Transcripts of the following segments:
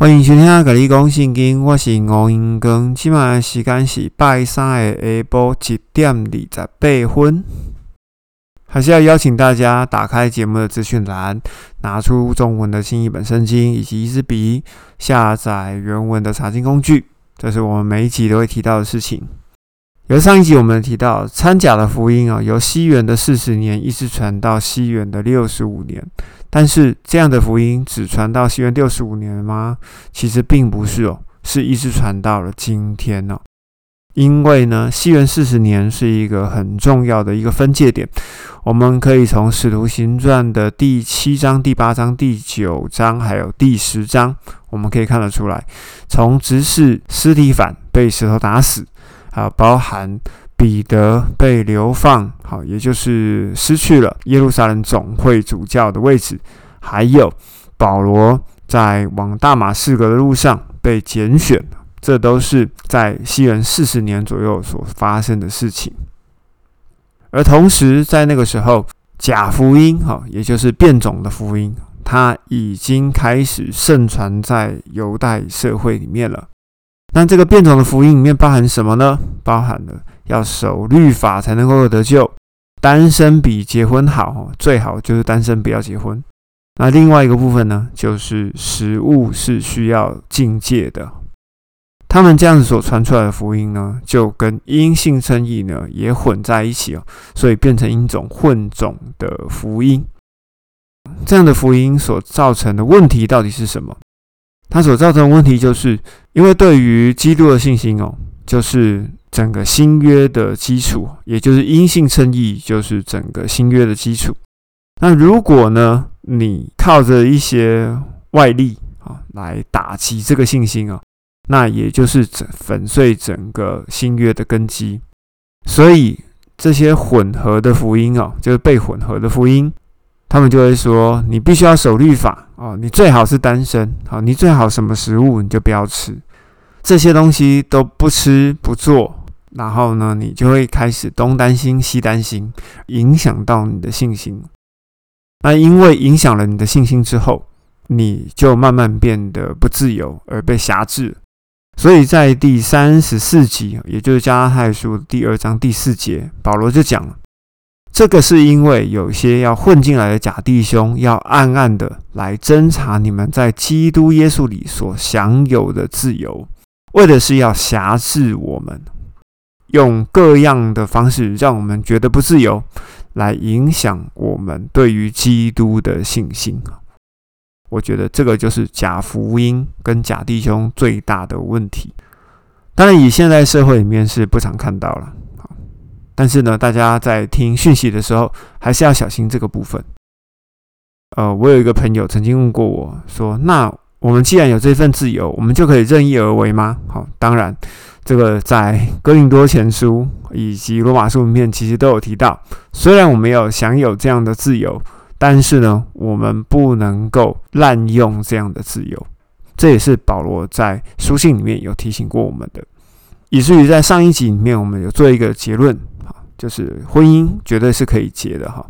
欢迎收听《格你讲圣经》，我是吴英光。今晚的时间是拜三的下晡一点二十八分。还是要邀请大家打开节目的资讯栏，拿出中文的新译本圣经以及一支笔，下载原文的查经工具。这是我们每一集都会提到的事情。由上一集我们提到参假的福音啊，由西元的四十年一直传到西元的六十五年。但是这样的福音只传到西元六十五年吗？其实并不是哦，是一直传到了今天哦。因为呢，西元四十年是一个很重要的一个分界点。我们可以从《使徒行传》的第七章、第八章、第九章，还有第十章，我们可以看得出来，从执事斯提反被石头打死，啊，包含。彼得被流放，好，也就是失去了耶路撒冷总会主教的位置。还有保罗在往大马士革的路上被拣选，这都是在西元四十年左右所发生的事情。而同时，在那个时候，假福音，哈，也就是变种的福音，它已经开始盛传在犹太社会里面了。那这个变种的福音里面包含什么呢？包含了。要守律法才能够得救，单身比结婚好，最好就是单身不要结婚。那另外一个部分呢，就是食物是需要境界的。他们这样子所传出来的福音呢，就跟阴性称义呢也混在一起哦，所以变成一种混种的福音。这样的福音所造成的问题到底是什么？它所造成的问题就是因为对于基督的信心哦，就是。整个新约的基础，也就是阴性称义，就是整个新约的基础。那如果呢，你靠着一些外力啊来打击这个信心啊，那也就是整粉碎整个新约的根基。所以这些混合的福音啊，就是被混合的福音，他们就会说，你必须要守律法哦，你最好是单身好，你最好什么食物你就不要吃，这些东西都不吃不做。然后呢，你就会开始东担心西担心，影响到你的信心。那因为影响了你的信心之后，你就慢慢变得不自由，而被辖制。所以在第三十四集，也就是加拉太书第二章第四节，保罗就讲了，这个是因为有些要混进来的假弟兄，要暗暗的来侦查你们在基督耶稣里所享有的自由，为的是要辖制我们。用各样的方式让我们觉得不自由，来影响我们对于基督的信心我觉得这个就是假福音跟假弟兄最大的问题。当然，以现在社会里面是不常看到了。但是呢，大家在听讯息的时候，还是要小心这个部分。呃，我有一个朋友曾经问过我说：“那我们既然有这份自由，我们就可以任意而为吗？”好，当然。这个在哥林多前书以及罗马书里面其实都有提到。虽然我们有享有这样的自由，但是呢，我们不能够滥用这样的自由。这也是保罗在书信里面有提醒过我们的。以至于在上一集里面，我们有做一个结论，哈，就是婚姻绝对是可以结的，哈，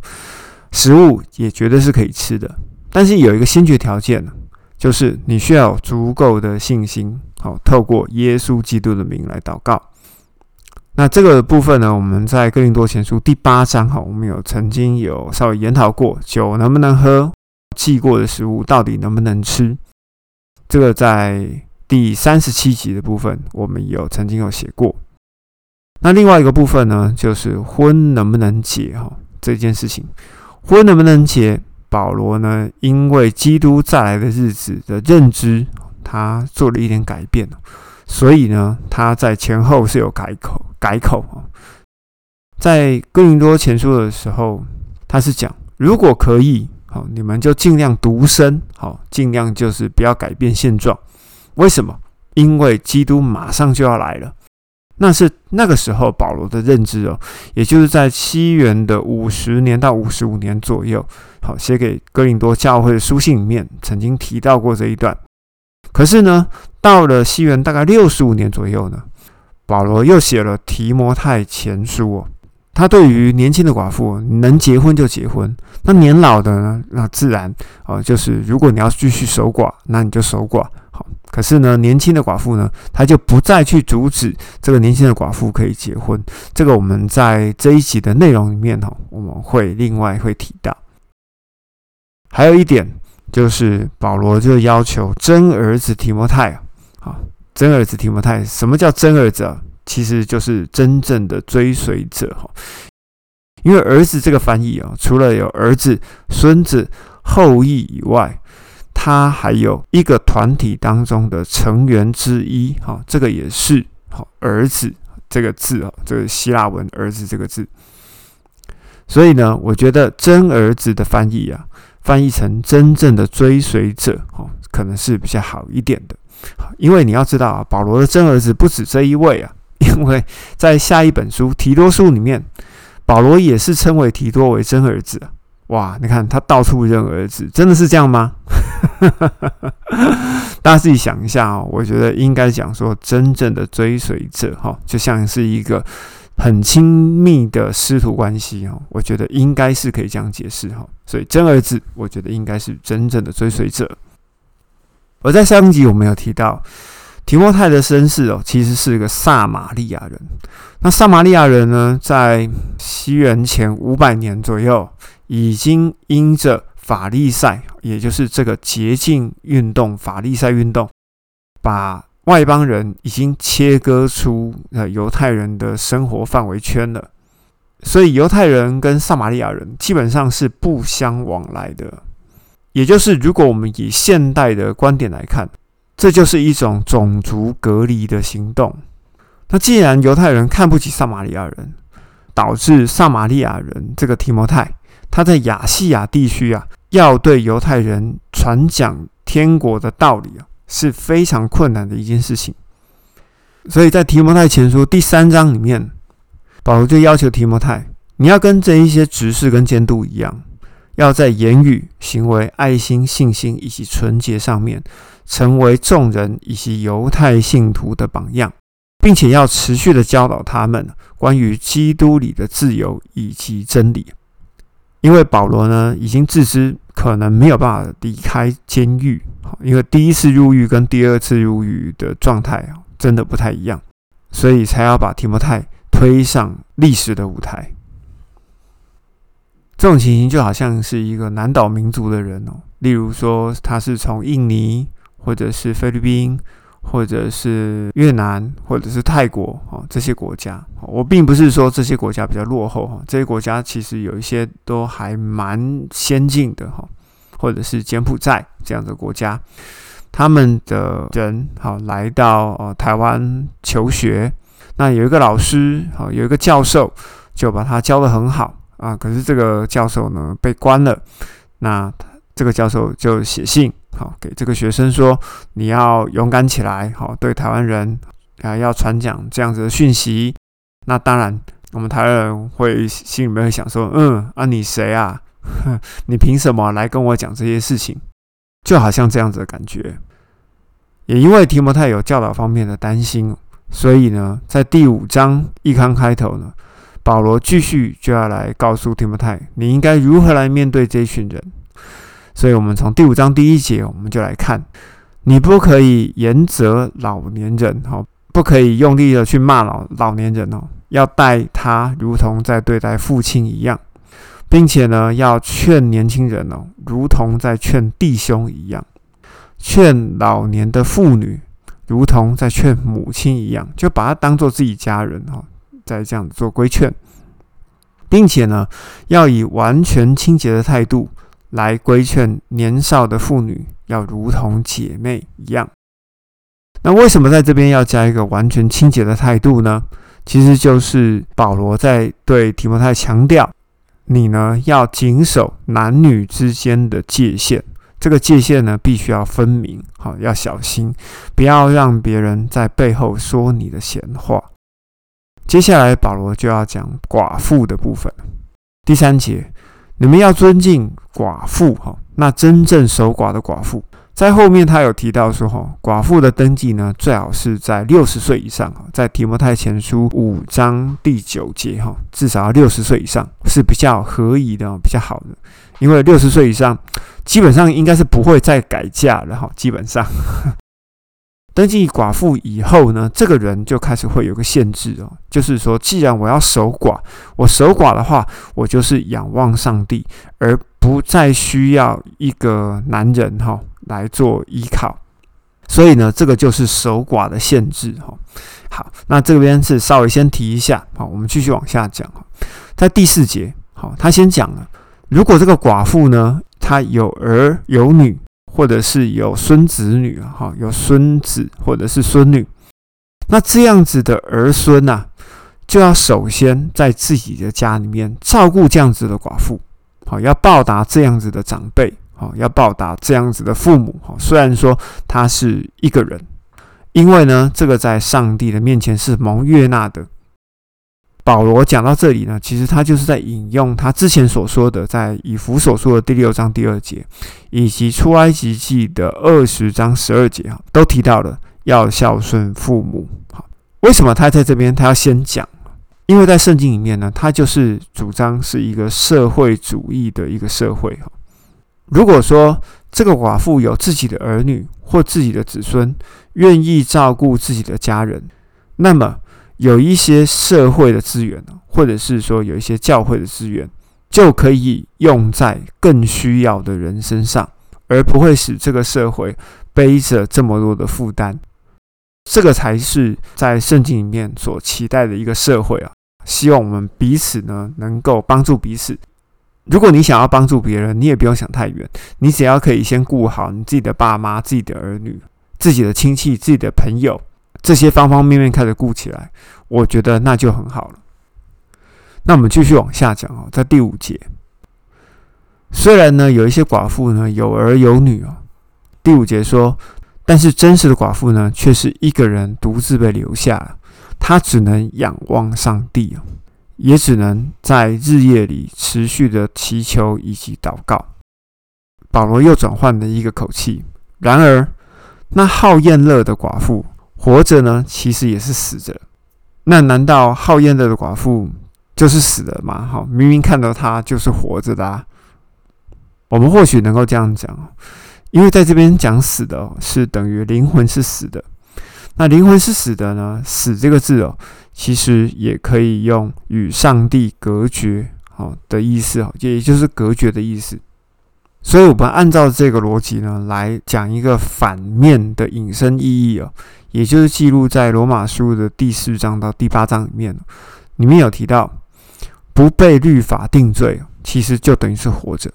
食物也绝对是可以吃的，但是有一个先决条件就是你需要有足够的信心。好，透过耶稣基督的名来祷告。那这个部分呢，我们在哥林多前书第八章，哈，我们有曾经有稍微研讨过，酒能不能喝，祭过的食物到底能不能吃。这个在第三十七集的部分，我们有曾经有写过。那另外一个部分呢，就是婚能不能结，哈，这件事情，婚能不能结，保罗呢，因为基督再来的日子的认知。他做了一点改变所以呢，他在前后是有改口改口在哥林多前书的时候，他是讲，如果可以，好，你们就尽量独身，好，尽量就是不要改变现状。为什么？因为基督马上就要来了。那是那个时候保罗的认知哦，也就是在西元的五十年到五十五年左右，好，写给哥林多教会的书信里面曾经提到过这一段。可是呢，到了西元大概六十五年左右呢，保罗又写了提摩太前书哦。他对于年轻的寡妇，能结婚就结婚；那年老的呢，那自然哦，就是如果你要继续守寡，那你就守寡。好，可是呢，年轻的寡妇呢，他就不再去阻止这个年轻的寡妇可以结婚。这个我们在这一集的内容里面哈，我们会另外会提到。还有一点就是保罗就要求真儿子提摩太啊，真儿子提摩太，什么叫真儿子啊？其实就是真正的追随者哈。因为儿子这个翻译啊，除了有儿子、孙子、后裔以外，他还有一个团体当中的成员之一。哈，这个也是好儿子这个字啊，这个希腊文儿子这个字。所以呢，我觉得真儿子的翻译啊，翻译成真正的追随者，哈，可能是比较好一点的。因为你要知道啊，保罗的真儿子不止这一位啊，因为在下一本书提多书里面。保罗也是称为提多为真儿子啊！哇，你看他到处认儿子，真的是这样吗？大家自己想一下啊！我觉得应该讲说，真正的追随者哈，就像是一个很亲密的师徒关系哦。我觉得应该是可以这样解释哈。所以真儿子，我觉得应该是真正的追随者。而在上集我们有提到。提摩太的身世哦，其实是一个撒玛利亚人。那撒玛利亚人呢，在西元前五百年左右，已经因着法利赛，也就是这个洁净运动、法利赛运动，把外邦人已经切割出呃犹太人的生活范围圈了。所以犹太人跟撒玛利亚人基本上是不相往来的。也就是，如果我们以现代的观点来看。这就是一种种族隔离的行动。那既然犹太人看不起撒玛利亚人，导致撒玛利亚人这个提摩太他在亚细亚地区啊，要对犹太人传讲天国的道理啊，是非常困难的一件事情。所以在提摩太前书第三章里面，保罗就要求提摩太，你要跟这一些执事跟监督一样，要在言语、行为、爱心、信心以及纯洁上面。成为众人以及犹太信徒的榜样，并且要持续的教导他们关于基督里的自由以及真理。因为保罗呢，已经自知可能没有办法离开监狱，因为第一次入狱跟第二次入狱的状态，真的不太一样，所以才要把提摩太推上历史的舞台。这种情形就好像是一个南岛民族的人哦，例如说他是从印尼。或者是菲律宾，或者是越南，或者是泰国，哦，这些国家，我并不是说这些国家比较落后，哈，这些国家其实有一些都还蛮先进的，哈，或者是柬埔寨这样的国家，他们的人，好来到哦台湾求学，那有一个老师，好有一个教授，就把他教的很好啊，可是这个教授呢被关了，那这个教授就写信。好，给这个学生说，你要勇敢起来，好，对台湾人啊，要传讲这样子的讯息。那当然，我们台湾人会心里面会想说，嗯，啊，你谁啊？你凭什么来跟我讲这些事情？就好像这样子的感觉。也因为提摩太有教导方面的担心，所以呢，在第五章一刊开头呢，保罗继续就要来告诉提摩太，你应该如何来面对这群人。所以，我们从第五章第一节，我们就来看：你不可以严责老年人，哦，不可以用力的去骂老老年人哦，要待他如同在对待父亲一样，并且呢，要劝年轻人哦，如同在劝弟兄一样，劝老年的妇女如同在劝母亲一样，就把他当做自己家人哦，在这样子做规劝，并且呢，要以完全清洁的态度。来规劝年少的妇女要如同姐妹一样。那为什么在这边要加一个完全清洁的态度呢？其实就是保罗在对提摩太强调，你呢要谨守男女之间的界限，这个界限呢必须要分明，好要小心，不要让别人在背后说你的闲话。接下来保罗就要讲寡妇的部分，第三节。你们要尊敬寡妇，哈，那真正守寡的寡妇，在后面他有提到说，哈，寡妇的登记呢，最好是在六十岁以上，在提摩太前书五章第九节，哈，至少要六十岁以上是比较合宜的，比较好的，因为六十岁以上基本上应该是不会再改嫁了，哈，基本上，登记寡妇以后呢，这个人就开始会有个限制哦，就是说，既然我要守寡，我守寡的话，我就是仰望上帝，而不再需要一个男人哈来做依靠。所以呢，这个就是守寡的限制哈。好，那这边是稍微先提一下，好，我们继续往下讲在第四节，好，他先讲了，如果这个寡妇呢，她有儿有女。或者是有孙子女，哈，有孙子或者是孙女，那这样子的儿孙呐，就要首先在自己的家里面照顾这样子的寡妇，好，要报答这样子的长辈，好，要报答这样子的父母，好，虽然说他是一个人，因为呢，这个在上帝的面前是蒙悦纳的。保罗讲到这里呢，其实他就是在引用他之前所说的，在以弗所说的第六章第二节，以及出埃及记的二十章十二节啊，都提到了要孝顺父母。好，为什么他在这边他要先讲？因为在圣经里面呢，他就是主张是一个社会主义的一个社会哈。如果说这个寡妇有自己的儿女或自己的子孙，愿意照顾自己的家人，那么。有一些社会的资源或者是说有一些教会的资源，就可以用在更需要的人身上，而不会使这个社会背着这么多的负担。这个才是在圣经里面所期待的一个社会啊！希望我们彼此呢能够帮助彼此。如果你想要帮助别人，你也不用想太远，你只要可以先顾好你自己的爸妈、自己的儿女、自己的亲戚、自己的朋友。这些方方面面开始顾起来，我觉得那就很好了。那我们继续往下讲哦，在第五节，虽然呢有一些寡妇呢有儿有女哦，第五节说，但是真实的寡妇呢却是一个人独自被留下，她只能仰望上帝哦，也只能在日夜里持续的祈求以及祷告。保罗又转换了一个口气，然而那好厌乐的寡妇。活着呢，其实也是死着。那难道好厌的寡妇就是死了吗？好，明明看到她就是活着的啊。我们或许能够这样讲，因为在这边讲死的，是等于灵魂是死的。那灵魂是死的呢？死这个字哦，其实也可以用与上帝隔绝好的意思哦，也就是隔绝的意思。所以，我们按照这个逻辑呢，来讲一个反面的引申意义哦。也就是记录在罗马书的第四章到第八章里面，里面有提到不被律法定罪，其实就等于是活着。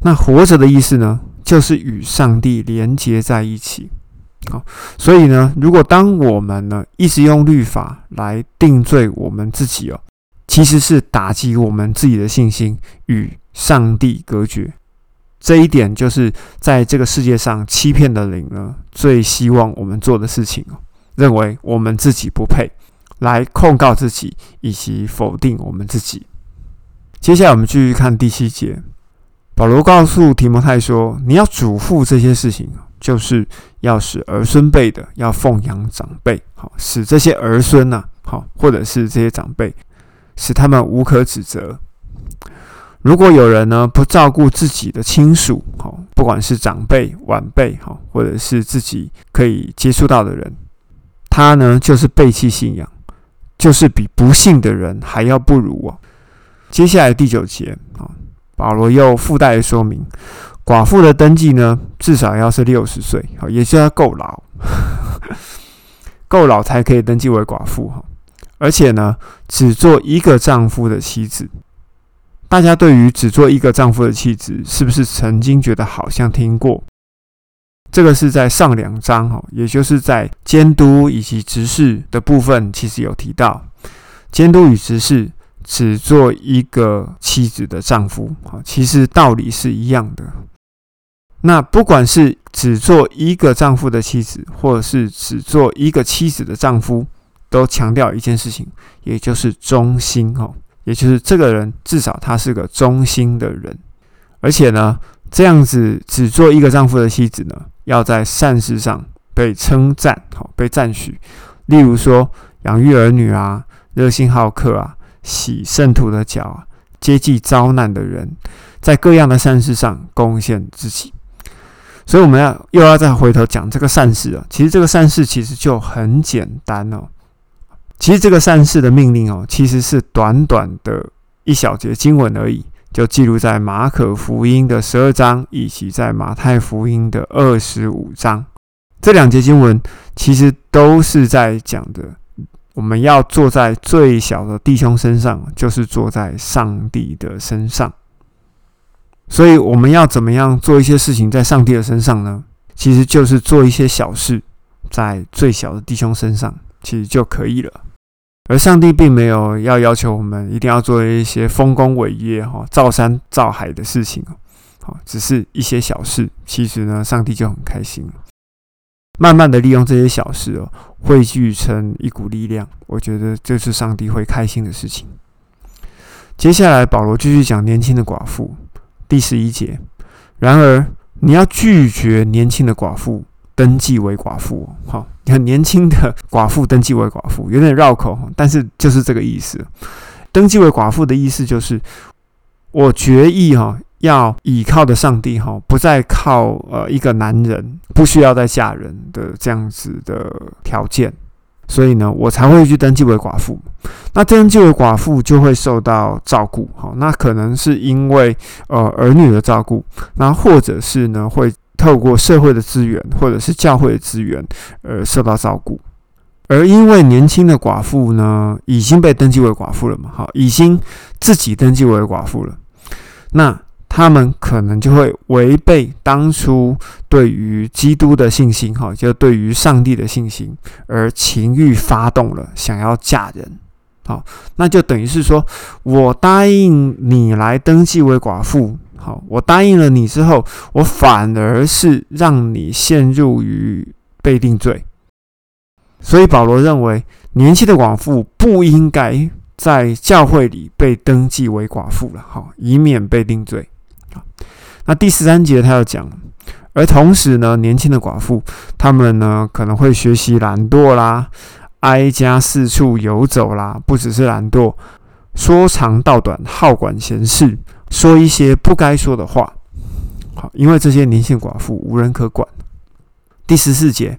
那活着的意思呢，就是与上帝连接在一起。好，所以呢，如果当我们呢一直用律法来定罪我们自己哦，其实是打击我们自己的信心，与上帝隔绝。这一点就是在这个世界上欺骗的灵呢，最希望我们做的事情哦，认为我们自己不配，来控告自己以及否定我们自己。接下来我们继续看第七节，保罗告诉提摩太说：“你要嘱咐这些事情，就是要使儿孙辈的要奉养长辈，好使这些儿孙呢，好或者是这些长辈，使他们无可指责。”如果有人呢不照顾自己的亲属，哈，不管是长辈、晚辈，哈，或者是自己可以接触到的人，他呢就是背弃信仰，就是比不信的人还要不如哦。接下来第九节啊，保罗又附带说明，寡妇的登记呢，至少要是六十岁，好，也就要够老，够老才可以登记为寡妇哈，而且呢，只做一个丈夫的妻子。大家对于只做一个丈夫的妻子，是不是曾经觉得好像听过？这个是在上两章哈，也就是在监督以及执事的部分，其实有提到监督与执事只做一个妻子的丈夫，其实道理是一样的。那不管是只做一个丈夫的妻子，或者是只做一个妻子的丈夫，都强调一件事情，也就是忠心哦。也就是这个人至少他是个忠心的人，而且呢，这样子只做一个丈夫的妻子呢，要在善事上被称赞，好被赞许。例如说，养育儿女啊，热心好客啊，洗圣徒的脚啊，接济遭难的人，在各样的善事上贡献自己。所以我们要又要再回头讲这个善事啊。其实这个善事其实就很简单哦。其实这个善事的命令哦，其实是短短的一小节经文而已，就记录在马可福音的十二章，以及在马太福音的二十五章。这两节经文其实都是在讲的，我们要坐在最小的弟兄身上，就是坐在上帝的身上。所以我们要怎么样做一些事情在上帝的身上呢？其实就是做一些小事，在最小的弟兄身上，其实就可以了。而上帝并没有要要求我们一定要做一些丰功伟业、哈造山造海的事情好，只是一些小事，其实呢，上帝就很开心。慢慢的利用这些小事哦，汇聚成一股力量，我觉得这是上帝会开心的事情。接下来，保罗继续讲年轻的寡妇。第十一节，然而你要拒绝年轻的寡妇登记为寡妇。好，很年轻的寡妇登记为寡妇，有点绕口，但是就是这个意思。登记为寡妇的意思就是，我决意哈，要倚靠的上帝哈，不再靠呃一个男人，不需要再嫁人的这样子的条件。所以呢，我才会去登记为寡妇。那登记为寡妇就会受到照顾，哈，那可能是因为呃儿女的照顾，那或者是呢会透过社会的资源或者是教会的资源而受到照顾。而因为年轻的寡妇呢已经被登记为寡妇了嘛，好，已经自己登记为寡妇了，那。他们可能就会违背当初对于基督的信心，哈，就对于上帝的信心，而情欲发动了，想要嫁人，好，那就等于是说，我答应你来登记为寡妇，好，我答应了你之后，我反而是让你陷入于被定罪，所以保罗认为，年轻的寡妇不应该在教会里被登记为寡妇了，好，以免被定罪。那第十三节他要讲，而同时呢，年轻的寡妇他们呢可能会学习懒惰啦，挨家四处游走啦，不只是懒惰，说长道短，好管闲事，说一些不该说的话。好，因为这些年轻寡妇无人可管。第十四节，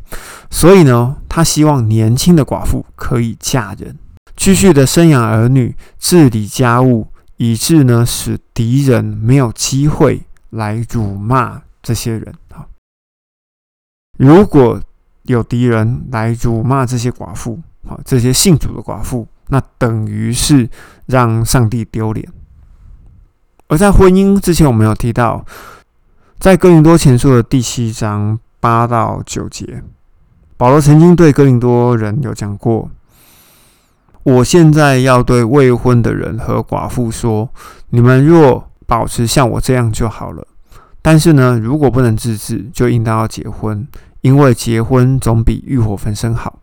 所以呢，他希望年轻的寡妇可以嫁人，继续的生养儿女，治理家务。以致呢，使敌人没有机会来辱骂这些人。哈，如果有敌人来辱骂这些寡妇，好，这些信主的寡妇，那等于是让上帝丢脸。而在婚姻之前，我们有提到，在哥林多前书的第七章八到九节，保罗曾经对哥林多人有讲过。我现在要对未婚的人和寡妇说：你们若保持像我这样就好了。但是呢，如果不能自制，就应当要结婚，因为结婚总比欲火焚身好。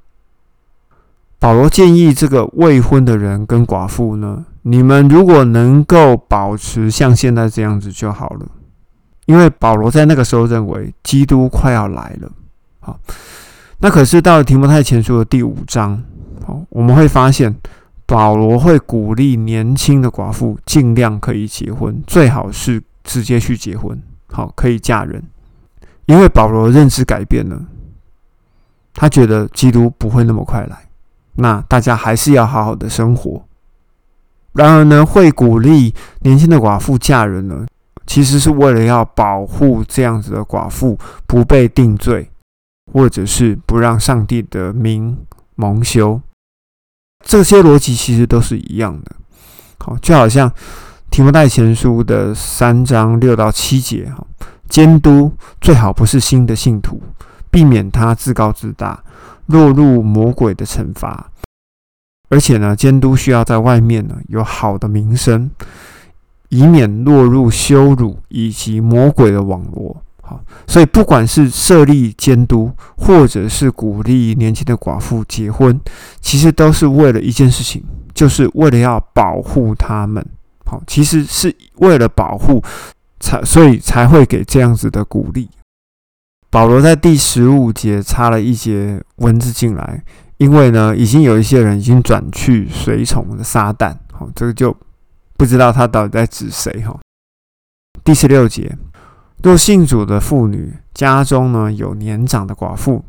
保罗建议这个未婚的人跟寡妇呢，你们如果能够保持像现在这样子就好了，因为保罗在那个时候认为基督快要来了。好，那可是到了提摩太前书的第五章。好，我们会发现保罗会鼓励年轻的寡妇尽量可以结婚，最好是直接去结婚，好可以嫁人，因为保罗认知改变了，他觉得基督不会那么快来，那大家还是要好好的生活。然而呢，会鼓励年轻的寡妇嫁人呢，其实是为了要保护这样子的寡妇不被定罪，或者是不让上帝的名蒙羞。这些逻辑其实都是一样的，好，就好像提摩太前书的三章六到七节，哈，监督最好不是新的信徒，避免他自高自大，落入魔鬼的惩罚。而且呢，监督需要在外面呢有好的名声，以免落入羞辱以及魔鬼的网络。所以，不管是设立监督，或者是鼓励年轻的寡妇结婚，其实都是为了一件事情，就是为了要保护他们。好，其实是为了保护，才所以才会给这样子的鼓励。保罗在第十五节插了一节文字进来，因为呢，已经有一些人已经转去随从的撒旦。好，这个就不知道他到底在指谁。哈，第十六节。若信主的妇女家中呢有年长的寡妇，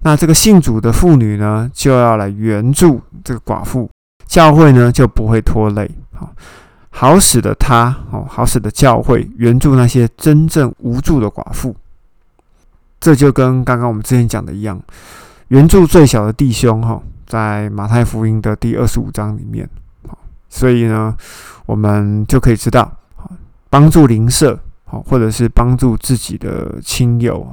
那这个信主的妇女呢就要来援助这个寡妇，教会呢就不会拖累，好，好使得他哦，好使得教会援助那些真正无助的寡妇。这就跟刚刚我们之前讲的一样，援助最小的弟兄哈，在马太福音的第二十五章里面，所以呢，我们就可以知道，帮助邻舍。或者是帮助自己的亲友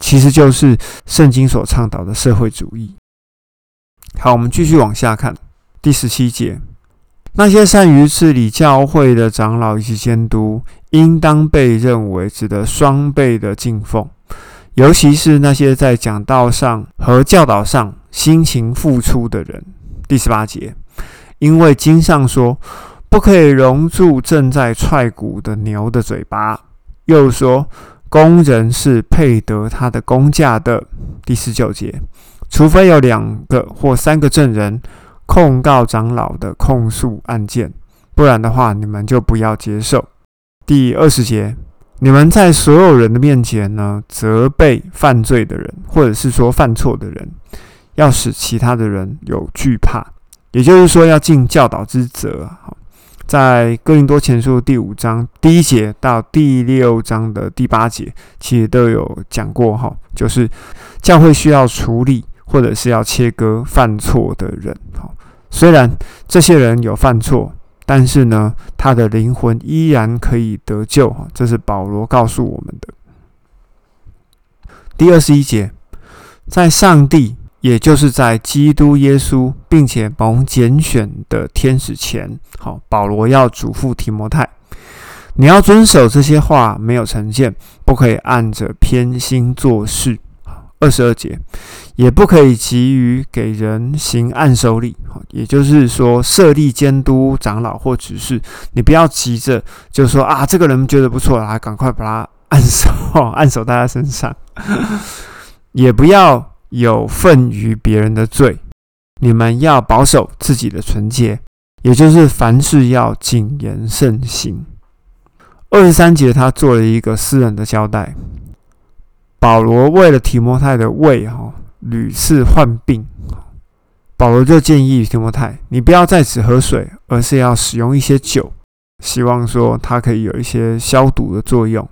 其实就是圣经所倡导的社会主义。好，我们继续往下看第十七节，那些善于治理教会的长老以及监督，应当被认为值得双倍的敬奉，尤其是那些在讲道上和教导上辛勤付出的人。第十八节，因为经上说。不可以容住正在踹鼓的牛的嘴巴。又说，工人是配得他的工价的。第十九节，除非有两个或三个证人控告长老的控诉案件，不然的话，你们就不要接受。第二十节，你们在所有人的面前呢，责备犯罪的人，或者是说犯错的人，要使其他的人有惧怕，也就是说，要尽教导之责。在哥林多前书第五章第一节到第六章的第八节，其实都有讲过哈，就是教会需要处理或者是要切割犯错的人。哈，虽然这些人有犯错，但是呢，他的灵魂依然可以得救。这是保罗告诉我们的。第二十一节，在上帝。也就是在基督耶稣并且蒙拣选的天使前，好，保罗要嘱咐提摩太，你要遵守这些话，没有成见，不可以按着偏心做事。二十二节，也不可以急于给人行按手礼，也就是说设立监督长老或执事，你不要急着就说啊，这个人觉得不错，来赶快把他按手，按手在身上，也不要。有份于别人的罪，你们要保守自己的纯洁，也就是凡事要谨言慎行。二十三节，他做了一个私人的交代。保罗为了提摩太的胃哈屡次患病，保罗就建议提摩太，你不要再只喝水，而是要使用一些酒，希望说它可以有一些消毒的作用。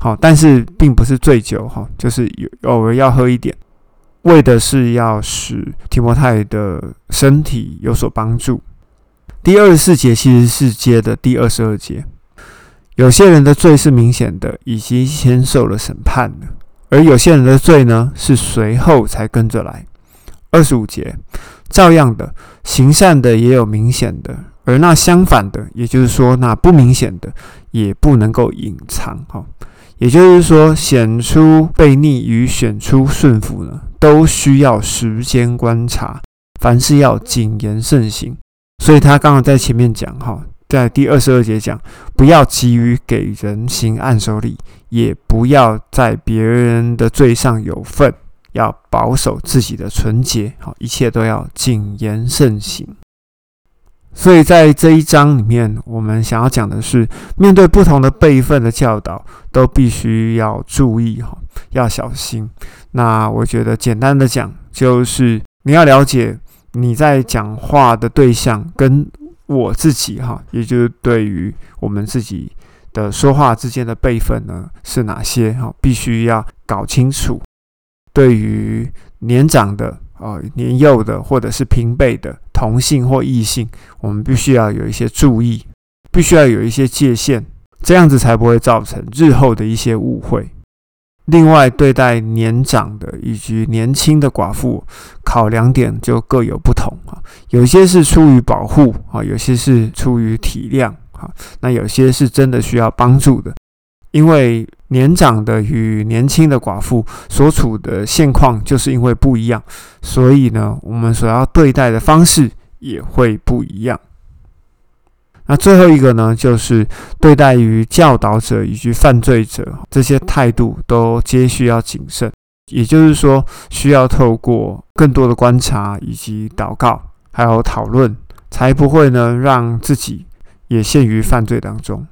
好，但是并不是醉酒哈，就是有偶尔要喝一点。为的是要使提摩太的身体有所帮助。第二十四节其实是接的第二十二节。有些人的罪是明显的，已经先受了审判了；而有些人的罪呢，是随后才跟着来。二十五节，照样的行善的也有明显的，而那相反的，也就是说那不明显的，也不能够隐藏。哈。也就是说，显出悖逆与选出顺服呢，都需要时间观察，凡事要谨言慎行。所以他刚刚在前面讲哈，在第二十二节讲，不要急于给人行按手礼，也不要在别人的罪上有份，要保守自己的纯洁。好，一切都要谨言慎行。所以在这一章里面，我们想要讲的是，面对不同的辈分的教导，都必须要注意哈，要小心。那我觉得简单的讲，就是你要了解你在讲话的对象跟我自己哈，也就是对于我们自己的说话之间的辈分呢是哪些哈，必须要搞清楚。对于年长的。哦，年幼的或者是平辈的同性或异性，我们必须要有一些注意，必须要有一些界限，这样子才不会造成日后的一些误会。另外，对待年长的以及年轻的寡妇，考量点就各有不同啊。有些是出于保护啊，有些是出于体谅啊，那有些是真的需要帮助的。因为年长的与年轻的寡妇所处的现况就是因为不一样，所以呢，我们所要对待的方式也会不一样。那最后一个呢，就是对待于教导者以及犯罪者这些态度都皆需要谨慎，也就是说，需要透过更多的观察以及祷告，还有讨论，才不会呢让自己也陷于犯罪当中。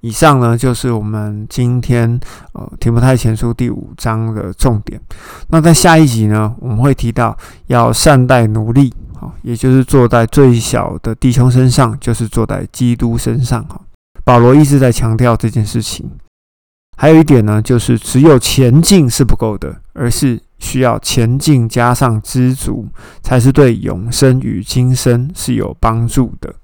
以上呢，就是我们今天呃提摩太前书第五章的重点。那在下一集呢，我们会提到要善待奴隶，好，也就是坐在最小的弟兄身上，就是坐在基督身上。哈，保罗一直在强调这件事情。还有一点呢，就是只有前进是不够的，而是需要前进加上知足，才是对永生与今生是有帮助的。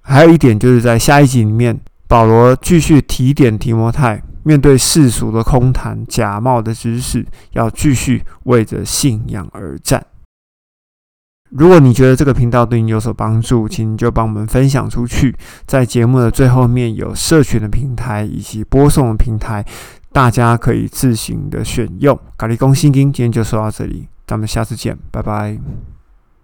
还有一点，就是在下一集里面，保罗继续提点提摩太，面对世俗的空谈、假冒的知识，要继续为着信仰而战。如果你觉得这个频道对你有所帮助，请你就帮我们分享出去。在节目的最后面有社群的平台以及播送的平台，大家可以自行的选用。咖喱公心经今天就说到这里，咱们下次见，拜拜。